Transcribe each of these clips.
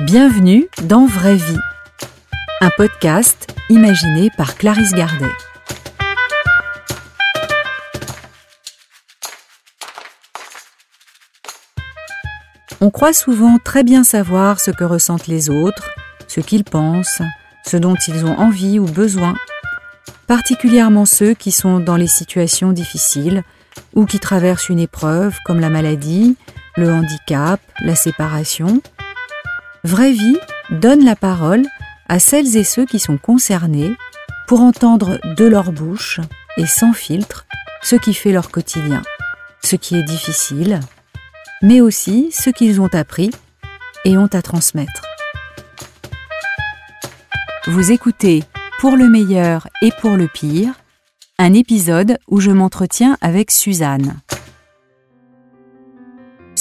Bienvenue dans Vraie Vie, un podcast imaginé par Clarisse Gardet. On croit souvent très bien savoir ce que ressentent les autres, ce qu'ils pensent, ce dont ils ont envie ou besoin, particulièrement ceux qui sont dans les situations difficiles ou qui traversent une épreuve comme la maladie, le handicap, la séparation. Vraie vie donne la parole à celles et ceux qui sont concernés pour entendre de leur bouche et sans filtre ce qui fait leur quotidien, ce qui est difficile, mais aussi ce qu'ils ont appris et ont à transmettre. Vous écoutez Pour le meilleur et pour le pire, un épisode où je m'entretiens avec Suzanne.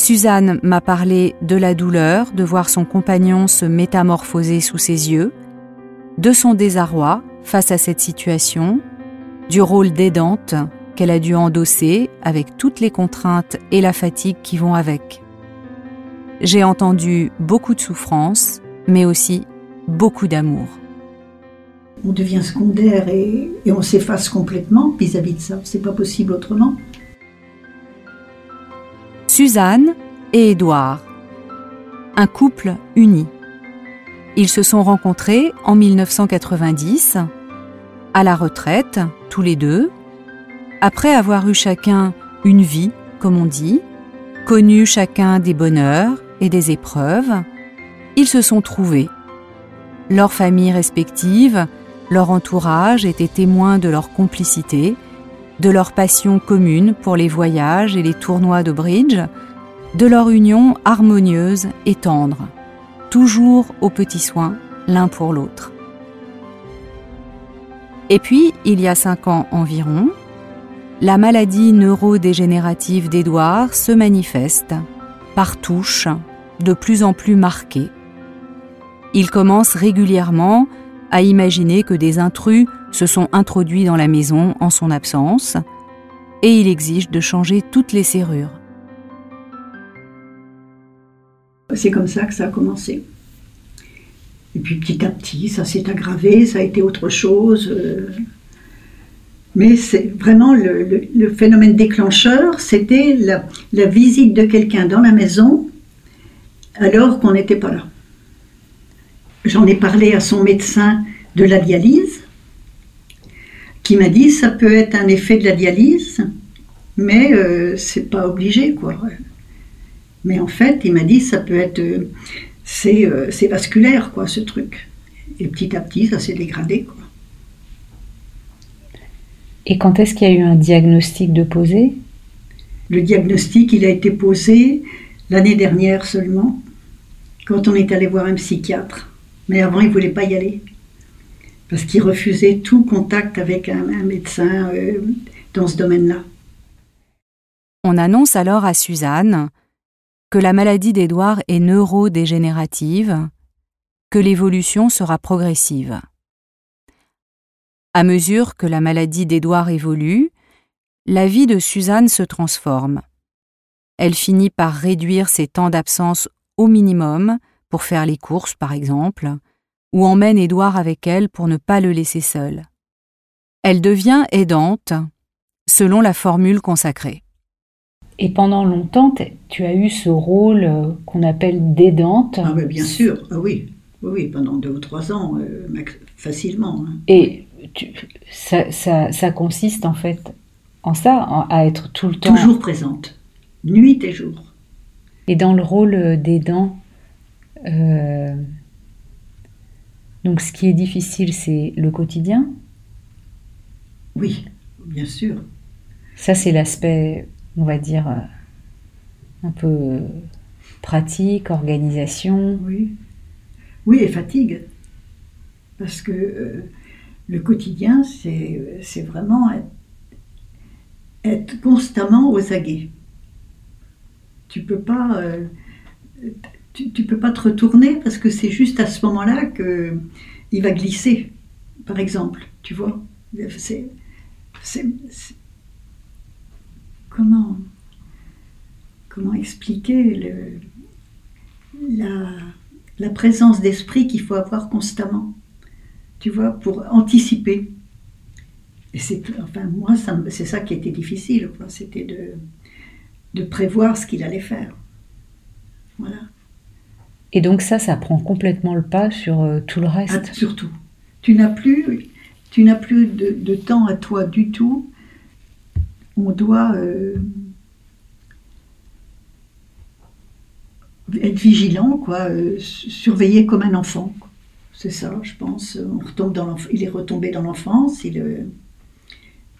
Suzanne m'a parlé de la douleur de voir son compagnon se métamorphoser sous ses yeux, de son désarroi face à cette situation, du rôle d'aidante qu'elle a dû endosser avec toutes les contraintes et la fatigue qui vont avec. J'ai entendu beaucoup de souffrance, mais aussi beaucoup d'amour. On devient secondaire et, on s'efface complètement vis-à-vis de ça. C'est pas possible autrement. Suzanne et Édouard, un couple uni. Ils se sont rencontrés en 1990, à la retraite, tous les deux, après avoir eu chacun une vie, comme on dit, connu chacun des bonheurs et des épreuves, ils se sont trouvés. Leurs familles respectives, leur entourage étaient témoins de leur complicité, de leur passion commune pour les voyages et les tournois de bridge, de leur union harmonieuse et tendre, toujours aux petits soins l'un pour l'autre. Et puis, il y a cinq ans environ, la maladie neurodégénérative d'Édouard se manifeste par touches de plus en plus marquées. Il commence régulièrement à imaginer que des intrus se sont introduits dans la maison en son absence et il exige de changer toutes les serrures. C'est comme ça que ça a commencé. Et puis petit à petit, ça s'est aggravé, ça a été autre chose. Euh, mais c'est vraiment le, phénomène déclencheur, c'était la, visite de quelqu'un dans la maison alors qu'on n'était pas là. J'en ai parlé à son médecin de la dialyse, qui m'a dit ça peut être un effet de la dialyse, mais euh, c'est pas obligé quoi. Mais en fait, il m'a dit ça peut être euh, euh, c'est vasculaire quoi ce truc. Et petit à petit, ça s'est dégradé quoi. Et quand est-ce qu'il y a eu un diagnostic de posé? Le diagnostic, il a été posé l'année dernière seulement, quand on est allé voir un psychiatre. Mais avant, il ne voulait pas y aller, parce qu'il refusait tout contact avec un, médecin euh, dans ce domaine-là. On annonce alors à Suzanne que la maladie d'Édouard est neurodégénérative, que l'évolution sera progressive. À mesure que la maladie d'Édouard évolue, la vie de Suzanne se transforme. Elle finit par réduire ses temps d'absence au minimum pour faire les courses, par exemple, ou emmène Édouard avec elle pour ne pas le laisser seul. Elle devient aidante, selon la formule consacrée. Et pendant longtemps, tu as eu ce rôle euh, qu'on appelle d'aidante. Ah bien sûr, ah oui. oui, pendant deux ou trois ans, euh, facilement. Hein. Et ça, consiste en fait en ça, à être tout le temps. Toujours présente, nuit et jour. Et dans le rôle des dents, euh, donc ce qui est difficile, c'est le quotidien? Oui, bien sûr. Ça, c'est l'aspect, on va dire, euh, un peu pratique, organisation. Oui, oui et fatigue. Parce que euh, le quotidien, c'est vraiment être, constamment aux aguets. Tu peux pas, euh, peux pas te retourner parce que c'est juste à ce moment-là que il va glisser, par exemple. Tu vois, comment comment expliquer le, la la présence d'esprit qu'il faut avoir constamment, tu vois, pour anticiper. Et c'est, enfin, moi, c'est ça qui était difficile, c'était de, de prévoir ce qu'il allait faire. Voilà. Et donc ça, ça prend complètement le pas sur euh, tout le reste? Ah, surtout. Tu n'as plus, tu n'as plus de, temps à toi du tout. On doit euh, être vigilant, quoi, euh, surveiller comme un enfant. C'est ça, je pense. On retombe dans il est retombé dans l'enfance, il est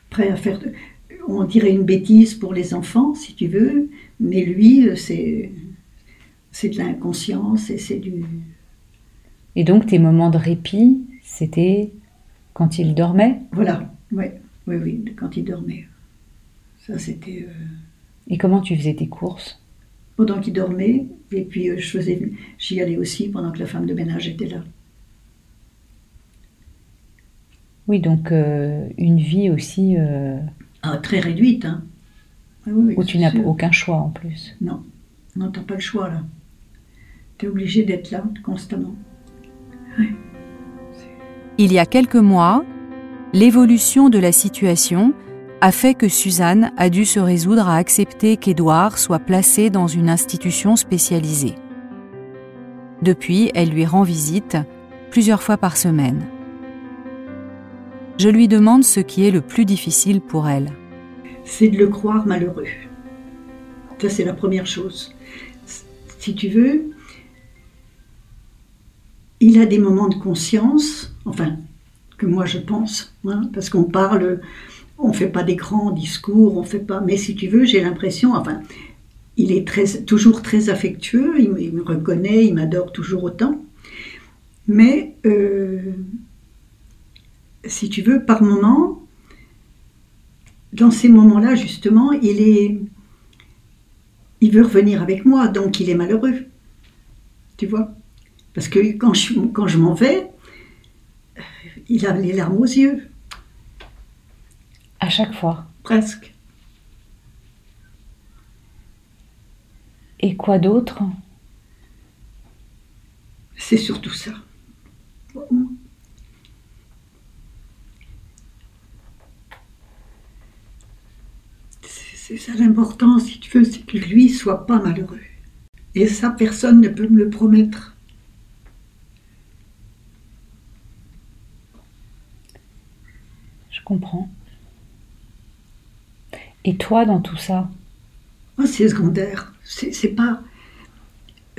prêt à faire, on dirait une bêtise pour les enfants, si tu veux, mais lui, c'est, c'est de l'inconscience et c'est du. Et donc tes moments de répit, c'était quand il dormait? Voilà, oui, oui, oui, quand il dormait. Ça, c'était. Euh, et comment tu faisais tes courses? pendant qu'il dormait. Et puis euh, je faisais, j'y allais aussi pendant que la femme de ménage était là. Oui, donc euh, une vie aussi. Euh, ah, très réduite, hein. Ah où tu n'as aucun choix en plus. Non, non, t'as pas le choix là. Tu es obligé d'être là constamment. Il y a quelques mois, l'évolution de la situation a fait que Suzanne a dû se résoudre à accepter qu'Édouard soit placé dans une institution spécialisée. Depuis, elle lui rend visite plusieurs fois par semaine. Je lui demande ce qui est le plus difficile pour elle. C'est de le croire malheureux. Ça, c'est la première chose. Si tu veux, il a des moments de conscience, enfin, que moi je pense, hein, parce qu'on parle on ne fait pas des grands discours, on fait pas. Mais si tu veux, j'ai l'impression, enfin, il est toujours très affectueux, il, me reconnaît, il m'adore toujours autant. Mais euh, si tu veux, par moment, dans ces moments-là, justement, il est, il veut revenir avec moi, donc il est malheureux. Tu vois? Parce que quand je, quand je m'en vais, il a les larmes aux yeux. À chaque fois Presque. Et quoi d'autre? C'est surtout ça. C'est ça l'important, si tu veux, c'est que lui soit pas malheureux. Et ça, personne ne peut me le promettre. Je comprends. Et toi dans tout ça oh, C'est secondaire. C'est pas.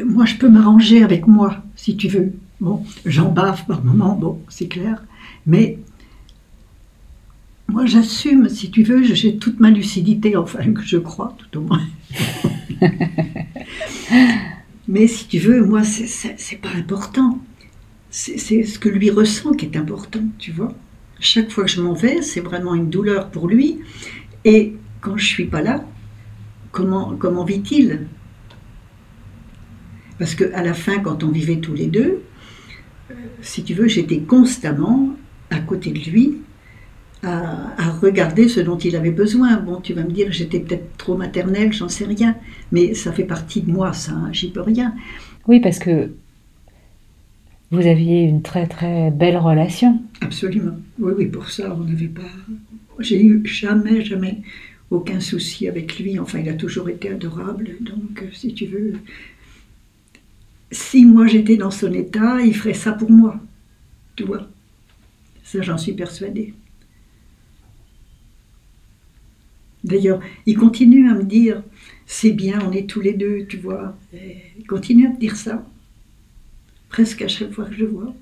Moi, je peux m'arranger avec moi, si tu veux. Bon, j'en bave par moment, bon, c'est clair. Mais moi, j'assume, si tu veux, j'ai toute ma lucidité, enfin, que je crois, tout au moins. Mais si tu veux, moi, c'est pas important. C'est ce que lui ressent qui est important, tu vois. Chaque fois que je m'en vais, c'est vraiment une douleur pour lui. Et quand je suis pas là, comment, comment vit-il? Parce qu'à la fin, quand on vivait tous les deux, euh, si tu veux, j'étais constamment à côté de lui, à, regarder ce dont il avait besoin. Bon, tu vas me dire, j'étais peut-être trop maternelle, j'en sais rien, mais ça fait partie de moi, ça, hein, j'y peux rien. Oui, parce que vous aviez une très très belle relation. Absolument. Oui, oui, pour ça, on n'avait pas. J'ai eu jamais, jamais aucun souci avec lui. Enfin, il a toujours été adorable. Donc, euh, si tu veux, si moi j'étais dans son état, il ferait ça pour moi. Tu vois? Ça, j'en suis persuadée. D'ailleurs, il continue à me dire, c'est bien, on est tous les deux, tu vois. il continue à me dire ça, presque à chaque fois que je le vois.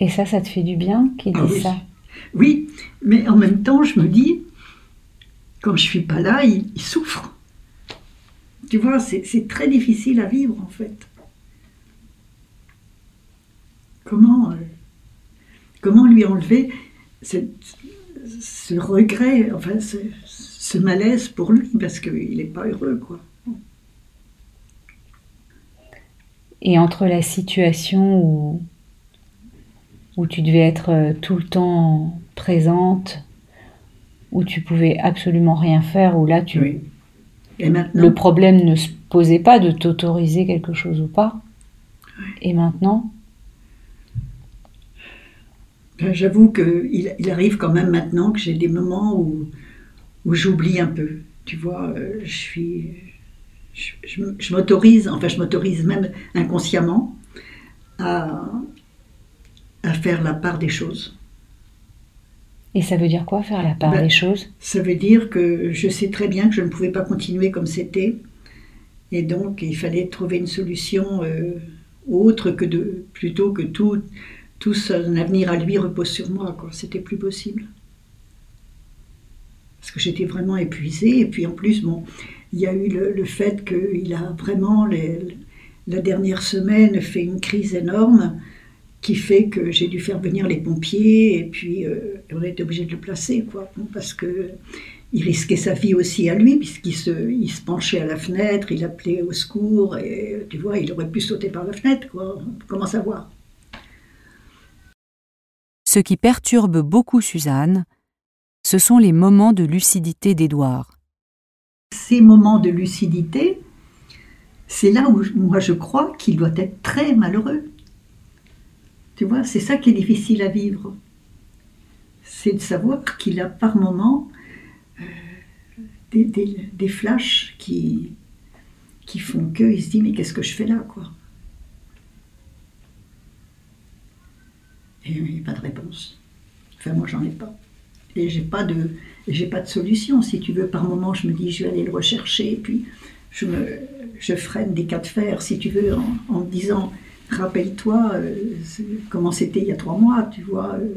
Et ça, ça te fait du bien qu'il ah dise ça? Oui, mais en même temps, je me dis, quand je suis pas là, il, souffre. Tu vois, c'est très difficile à vivre en fait. Comment, euh, comment lui enlever ce regret, enfin ce, malaise pour lui, parce qu'il n'est pas heureux, quoi. Et entre la situation où, où tu devais être euh, tout le temps présente, où tu pouvais absolument rien faire, où là tu... Et maintenant, le problème ne se posait pas de t'autoriser quelque chose ou pas. Et maintenant ben, J'avoue qu'il il arrive quand même maintenant que j'ai des moments où, où j'oublie un peu. Tu vois, euh, je suis. Je, m'autorise, enfin je m'autorise même inconsciemment à, à faire la part des choses. Et ça veut dire quoi faire la part ben, des choses? Ça veut dire que je sais très bien que je ne pouvais pas continuer comme c'était. Et donc il fallait trouver une solution euh, autre que de. plutôt que tout, tout son avenir à lui repose sur moi. C'était plus possible parce que j'étais vraiment épuisée. Et puis en plus, bon, il y a eu le, fait qu'il a vraiment, la dernière semaine, fait une crise énorme qui fait que j'ai dû faire venir les pompiers et puis euh, on a été obligé de le placer, quoi, parce que il risquait sa vie aussi à lui, puisqu'il se, il se penchait à la fenêtre, il appelait au secours, et tu vois, il aurait pu sauter par la fenêtre, quoi. Comment savoir? Ce qui perturbe beaucoup Suzanne, ce sont les moments de lucidité d'Édouard. Ces moments de lucidité, c'est là où moi je crois qu'il doit être très malheureux. Tu vois, c'est ça qui est difficile à vivre. C'est de savoir qu'il a par moments euh, des, flashs qui, qui font qu'il se dit mais qu'est-ce que je fais là quoi? Et il n'y a pas de réponse. Enfin moi j'en ai pas et j'ai pas de j'ai pas de solution. Si tu veux, par moment, je me dis je vais aller le rechercher, et puis je me je freine des cas de fer, si tu veux, en, me disant rappelle-toi euh, comment c'était il y a trois mois, tu vois. Euh.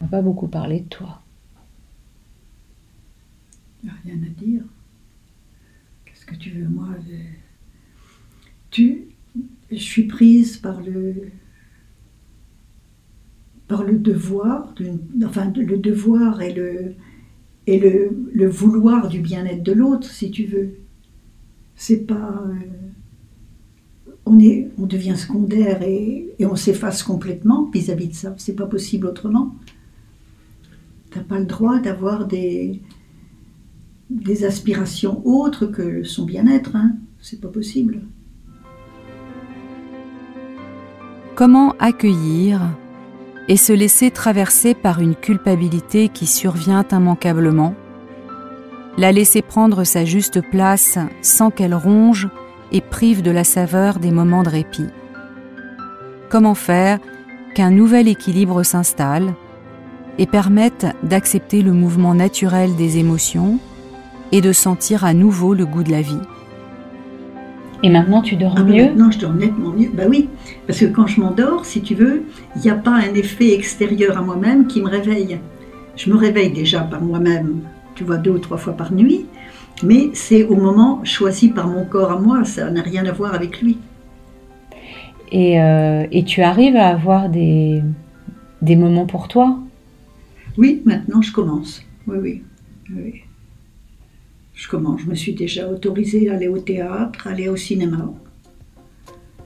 On n'a pas beaucoup parlé de toi. Il n'y a rien à dire. Qu'est-ce que tu veux, moi Tu, je suis prise par le, par le devoir, enfin le devoir et le, et le, vouloir du bien-être de l'autre, si tu veux. C'est pas. Euh, on, est, on devient secondaire et, on s'efface complètement vis-à-vis de ça. C'est pas possible autrement. T'as pas le droit d'avoir des, aspirations autres que son bien-être. Hein. C'est pas possible. Comment accueillir et se laisser traverser par une culpabilité qui survient immanquablement, la laisser prendre sa juste place sans qu'elle ronge et prive de la saveur des moments de répit. Comment faire qu'un nouvel équilibre s'installe et permette d'accepter le mouvement naturel des émotions et de sentir à nouveau le goût de la vie. Et maintenant, tu dors ah, mieux? Maintenant, je dors nettement mieux. Bah oui, parce que quand je m'endors, si tu veux, il n'y a pas un effet extérieur à moi-même qui me réveille. Je me réveille déjà par moi-même, tu vois, deux ou trois fois par nuit, mais c'est au moment choisi par mon corps à moi, ça n'a rien à voir avec lui. Et, euh, et tu arrives à avoir des, des moments pour toi? Oui, maintenant je commence. Oui, oui. oui je commence. Je me suis déjà autorisée à aller au théâtre, aller au cinéma.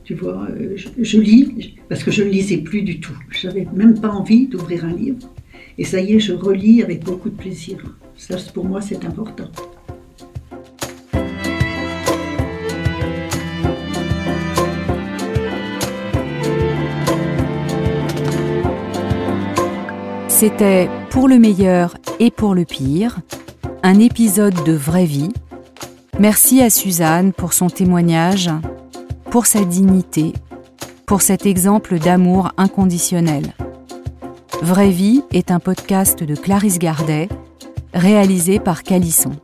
Tu vois, euh, je, lis, parce que je ne lisais plus du tout. Je n'avais même pas envie d'ouvrir un livre. Et ça y est, je relis avec beaucoup de plaisir. Ça, pour moi, c'est important. C'était pour le meilleur et pour le pire un épisode de vraie vie. Merci à Suzanne pour son témoignage, pour sa dignité, pour cet exemple d'amour inconditionnel. Vraie vie est un podcast de Clarisse Gardet, réalisé par Calisson.